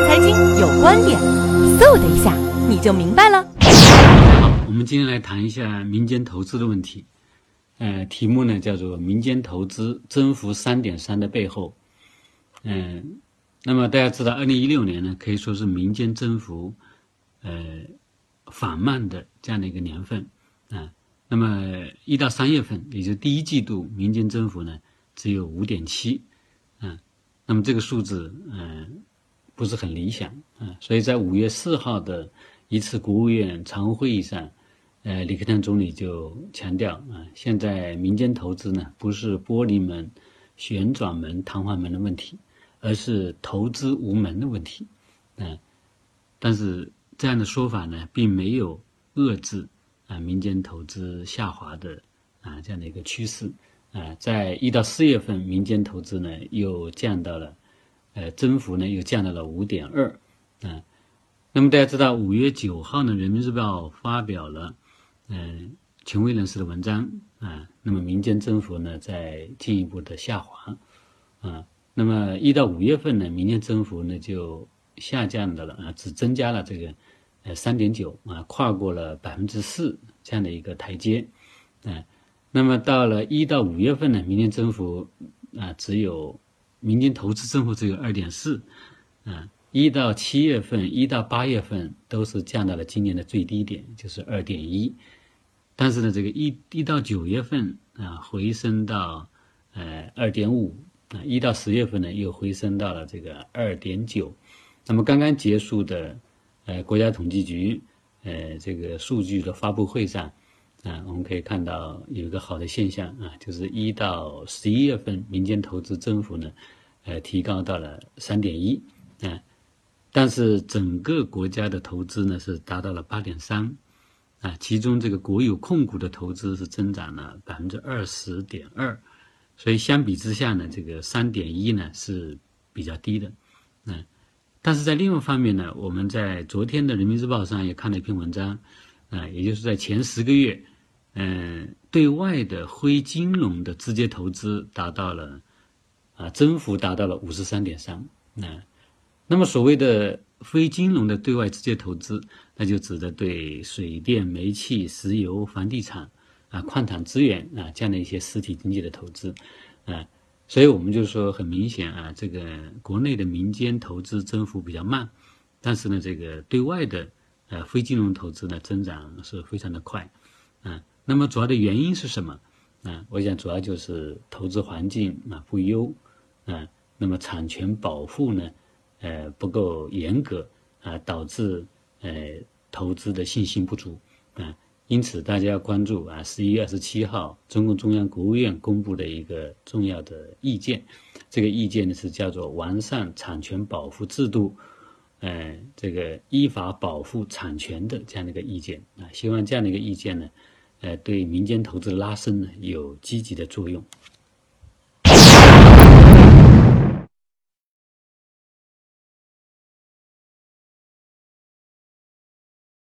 财经有观点，嗖的一下你就明白了。好，我们今天来谈一下民间投资的问题。呃，题目呢叫做“民间投资增幅三点三的背后”。嗯，那么大家知道，二零一六年呢可以说是民间增幅呃缓慢的这样的一个年份啊。那么一到三月份，也就是第一季度，民间增幅呢只有五点七，啊，那么这个数字嗯不是很理想啊。所以在五月四号的一次国务院常务会议上，呃，李克强总理就强调啊，现在民间投资呢不是玻璃门、旋转门、弹簧门的问题，而是投资无门的问题，嗯，但是这样的说法呢，并没有遏制。啊，民间投资下滑的啊这样的一个趋势啊，在一到四月份，民间投资呢又降到了，呃，增幅呢又降到了五点二啊。那么大家知道，五月九号呢，《人民日报》发表了嗯权威人士的文章啊，那么民间增幅呢在进一步的下滑啊。那么一到五月份呢，民间增幅呢就下降的了啊，只增加了这个。呃，三点九啊，跨过了百分之四这样的一个台阶，嗯，那么到了一到五月份呢，民间增幅啊只有民间投资增幅只有二点四，啊，一到七月份、一到八月份都是降到了今年的最低点，就是二点一，但是呢，这个一一到九月份啊回升到呃二点五啊，一到十月份呢又回升到了这个二点九，那么刚刚结束的。呃，国家统计局，呃，这个数据的发布会上，啊，我们可以看到有一个好的现象啊，就是一到十一月份民间投资增幅呢，呃，提高到了三点一，啊，但是整个国家的投资呢是达到了八点三，啊，其中这个国有控股的投资是增长了百分之二十点二，所以相比之下呢，这个三点一呢是比较低的，嗯。但是在另外方面呢，我们在昨天的《人民日报》上也看了一篇文章，啊，也就是在前十个月，嗯，对外的非金融的直接投资达到了，啊，增幅达到了五十三点三，那，那么所谓的非金融的对外直接投资，那就指的对水电、煤气、石油、房地产，啊，矿产资源啊这样的一些实体经济的投资，啊。所以我们就说，很明显啊，这个国内的民间投资增幅比较慢，但是呢，这个对外的呃非金融投资呢增长是非常的快，啊，那么主要的原因是什么？啊，我想主要就是投资环境啊不优，啊，那么产权保护呢，呃不够严格啊，导致呃投资的信心不足，啊。因此，大家要关注啊，十一月二十七号，中共中央、国务院公布的一个重要的意见。这个意见呢是叫做完善产权保护制度，呃，这个依法保护产权的这样的一个意见啊。希望这样的一个意见呢，呃，对民间投资的拉升呢有积极的作用。